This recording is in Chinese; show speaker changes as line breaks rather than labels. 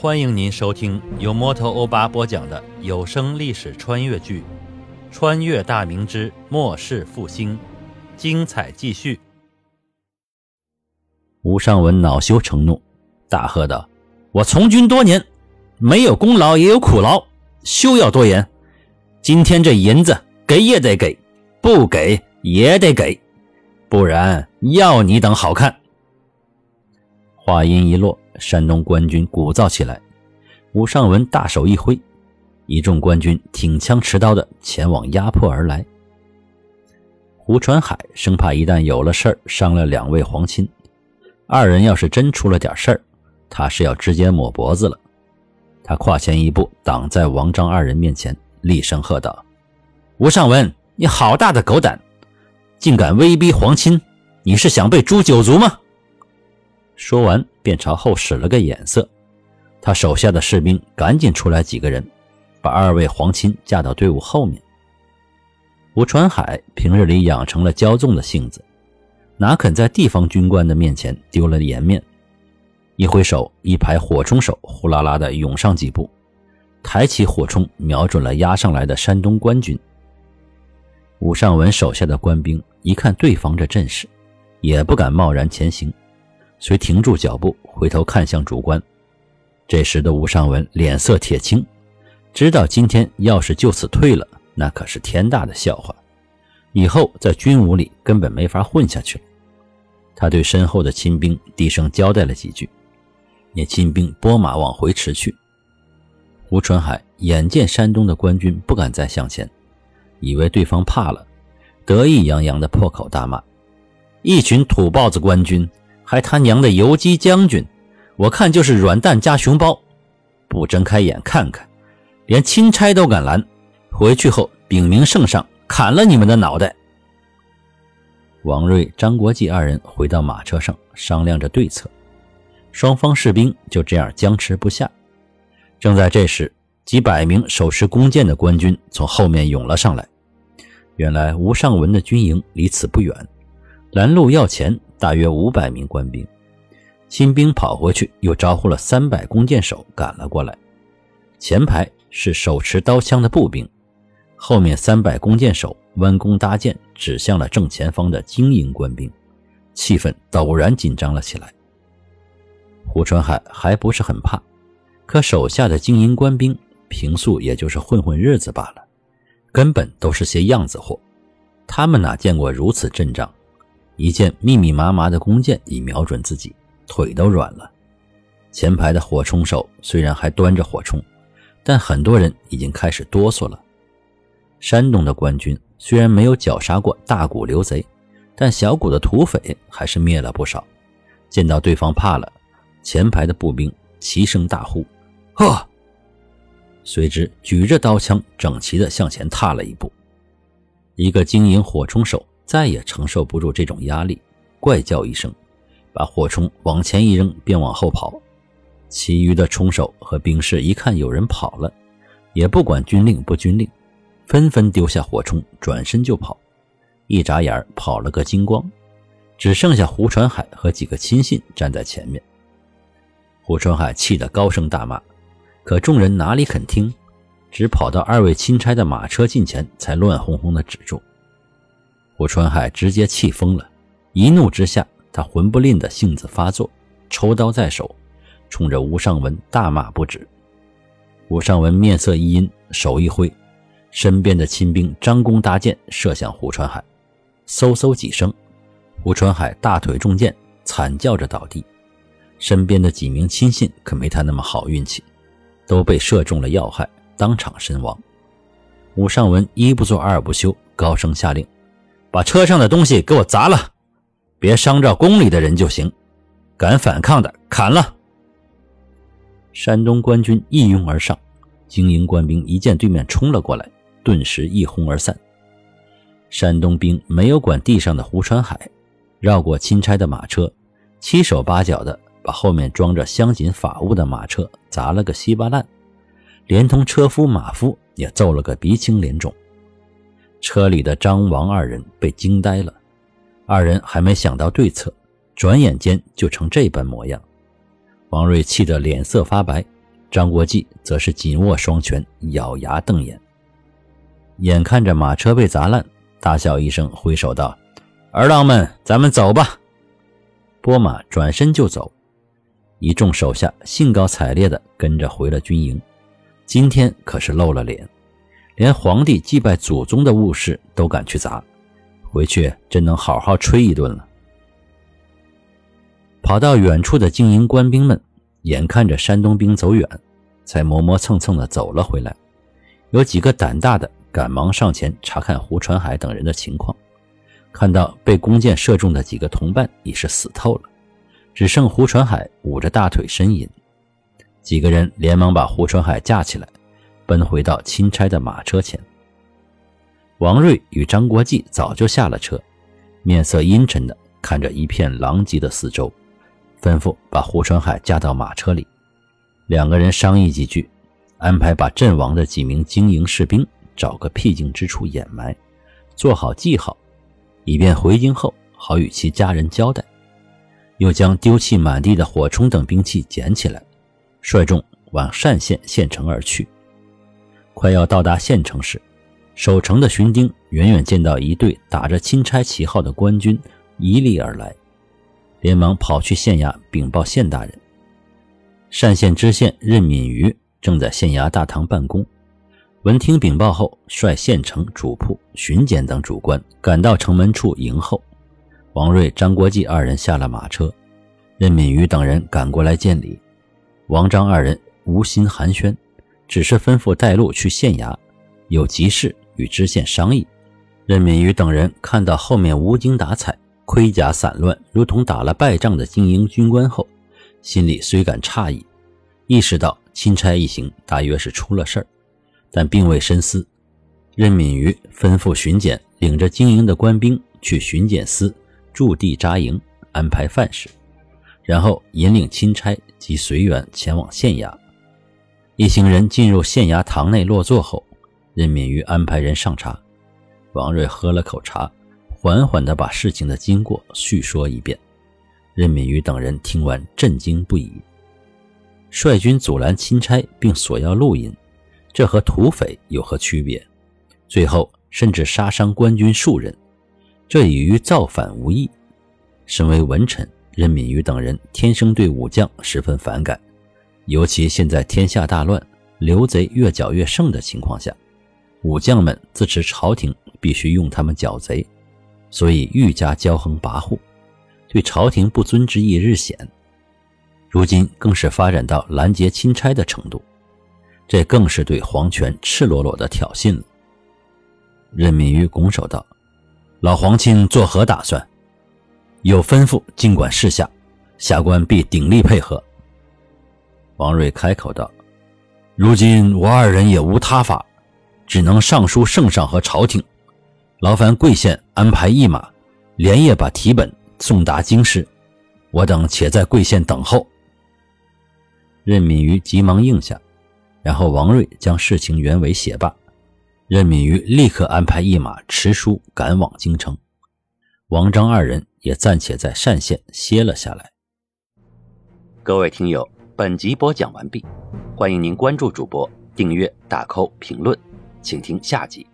欢迎您收听由摩托欧巴播讲的有声历史穿越剧《穿越大明之末世复兴》，精彩继续。
吴尚文恼羞成怒，大喝道：“我从军多年，没有功劳也有苦劳，休要多言。今天这银子给也得给，不给也得给，不然要你等好看。”话音一落，山东官军鼓噪起来。吴尚文大手一挥，一众官军挺枪持刀的前往压迫而来。胡传海生怕一旦有了事儿伤了两位皇亲，二人要是真出了点事儿，他是要直接抹脖子了。他跨前一步，挡在王张二人面前，厉声喝道：“吴尚文，你好大的狗胆，竟敢威逼皇亲！你是想被诛九族吗？”说完，便朝后使了个眼色。他手下的士兵赶紧出来几个人，把二位皇亲架到队伍后面。吴传海平日里养成了骄纵的性子，哪肯在地方军官的面前丢了颜面？一挥手，一排火冲手呼啦啦地涌上几步，抬起火冲，瞄准了压上来的山东官军。吴尚文手下的官兵一看对方这阵势，也不敢贸然前行。遂停住脚步，回头看向主官。这时的吴尚文脸色铁青，知道今天要是就此退了，那可是天大的笑话，以后在军伍里根本没法混下去了。他对身后的亲兵低声交代了几句，那亲兵拨马往回驰去。胡春海眼见山东的官军不敢再向前，以为对方怕了，得意洋洋地破口大骂：“一群土包子官军！”还他娘的游击将军，我看就是软蛋加熊包，不睁开眼看看，连钦差都敢拦，回去后禀明圣上，砍了你们的脑袋。王瑞、张国际二人回到马车上商量着对策，双方士兵就这样僵持不下。正在这时，几百名手持弓箭的官军从后面涌了上来。原来吴尚文的军营离此不远，拦路要钱。大约五百名官兵，新兵跑回去，又招呼了三百弓箭手赶了过来。前排是手持刀枪的步兵，后面三百弓箭手弯弓搭箭，指向了正前方的精英官兵，气氛陡然紧张了起来。胡传海还不是很怕，可手下的精英官兵平素也就是混混日子罢了，根本都是些样子货，他们哪见过如此阵仗？一件密密麻麻的弓箭已瞄准自己，腿都软了。前排的火冲手虽然还端着火冲，但很多人已经开始哆嗦了。山东的官军虽然没有绞杀过大股刘贼，但小股的土匪还是灭了不少。见到对方怕了，前排的步兵齐声大呼：“呵！”随之举着刀枪，整齐地向前踏了一步。一个经营火冲手。再也承受不住这种压力，怪叫一声，把火冲往前一扔，便往后跑。其余的冲手和兵士一看有人跑了，也不管军令不军令，纷纷丢下火冲，转身就跑。一眨眼跑了个精光，只剩下胡传海和几个亲信站在前面。胡传海气得高声大骂，可众人哪里肯听，只跑到二位钦差的马车近前，才乱哄哄地止住。胡传海直接气疯了，一怒之下，他魂不吝的性子发作，抽刀在手，冲着吴尚文大骂不止。吴尚文面色一阴，手一挥，身边的亲兵张弓搭箭射向胡传海，嗖嗖几声，胡传海大腿中箭，惨叫着倒地。身边的几名亲信可没他那么好运气，都被射中了要害，当场身亡。吴尚文一不做二不休，高声下令。把车上的东西给我砸了，别伤着宫里的人就行。敢反抗的，砍了！山东官军一拥而上，精英官兵一见对面冲了过来，顿时一哄而散。山东兵没有管地上的胡传海，绕过钦差的马车，七手八脚的把后面装着镶紧法物的马车砸了个稀巴烂，连同车夫马夫也揍了个鼻青脸肿。车里的张王二人被惊呆了，二人还没想到对策，转眼间就成这般模样。王瑞气得脸色发白，张国际则是紧握双拳，咬牙瞪眼。眼看着马车被砸烂，大笑一声，挥手道：“儿郎们，咱们走吧。”拨马转身就走，一众手下兴高采烈地跟着回了军营。今天可是露了脸，连皇帝祭拜祖宗的物事都敢去砸，回去真能好好吹一顿了。跑到远处的精营官兵们。眼看着山东兵走远，才磨磨蹭蹭的走了回来。有几个胆大的，赶忙上前查看胡传海等人的情况。看到被弓箭射中的几个同伴已是死透了，只剩胡传海捂着大腿呻吟。几个人连忙把胡传海架起来，奔回到钦差的马车前。王瑞与张国际早就下了车，面色阴沉地看着一片狼藉的四周。吩咐把胡传海架到马车里，两个人商议几句，安排把阵亡的几名经营士兵找个僻静之处掩埋，做好记号，以便回京后好与其家人交代。又将丢弃满地的火铳等兵器捡起来，率众往单县县城而去。快要到达县城时，守城的巡丁远远见到一队打着钦差旗号的官军一立而来。连忙跑去县衙禀报县大人。单县知县任敏瑜正在县衙大堂办公，闻听禀报后，率县城主仆、巡检等主官赶到城门处迎候。王瑞、张国际二人下了马车，任敏瑜等人赶过来见礼。王张二人无心寒暄，只是吩咐带路去县衙，有急事与知县商议。任敏瑜等人看到后面无精打采。盔甲散乱，如同打了败仗的精英军官后，心里虽感诧异，意识到钦差一行大约是出了事儿，但并未深思。任敏瑜吩咐巡检领着精营的官兵去巡检司驻地扎营，安排饭食，然后引领钦差及随员前往县衙。一行人进入县衙堂内落座后，任敏瑜安排人上茶。王瑞喝了口茶。缓缓地把事情的经过叙说一遍，任敏瑜等人听完震惊不已。率军阻拦钦差并索要录音，这和土匪有何区别？最后甚至杀伤官军数人，这已与造反无异。身为文臣，任敏瑜等人天生对武将十分反感，尤其现在天下大乱，刘贼越剿越盛的情况下，武将们自持朝廷必须用他们剿贼。所以愈加骄横跋扈，对朝廷不尊之意日显。如今更是发展到拦截钦差的程度，这更是对皇权赤裸裸的挑衅了。任敏瑜拱手道：“老皇亲作何打算？有吩咐尽管示下，下官必鼎力配合。”王瑞开口道：“如今我二人也无他法，只能上书圣上和朝廷。”劳烦贵县安排驿马，连夜把题本送达京师。我等且在贵县等候。任敏瑜急忙应下，然后王瑞将事情原委写罢，任敏瑜立刻安排驿马持书赶往京城。王张二人也暂且在单县歇了下来。
各位听友，本集播讲完毕，欢迎您关注主播，订阅、打 call、评论，请听下集。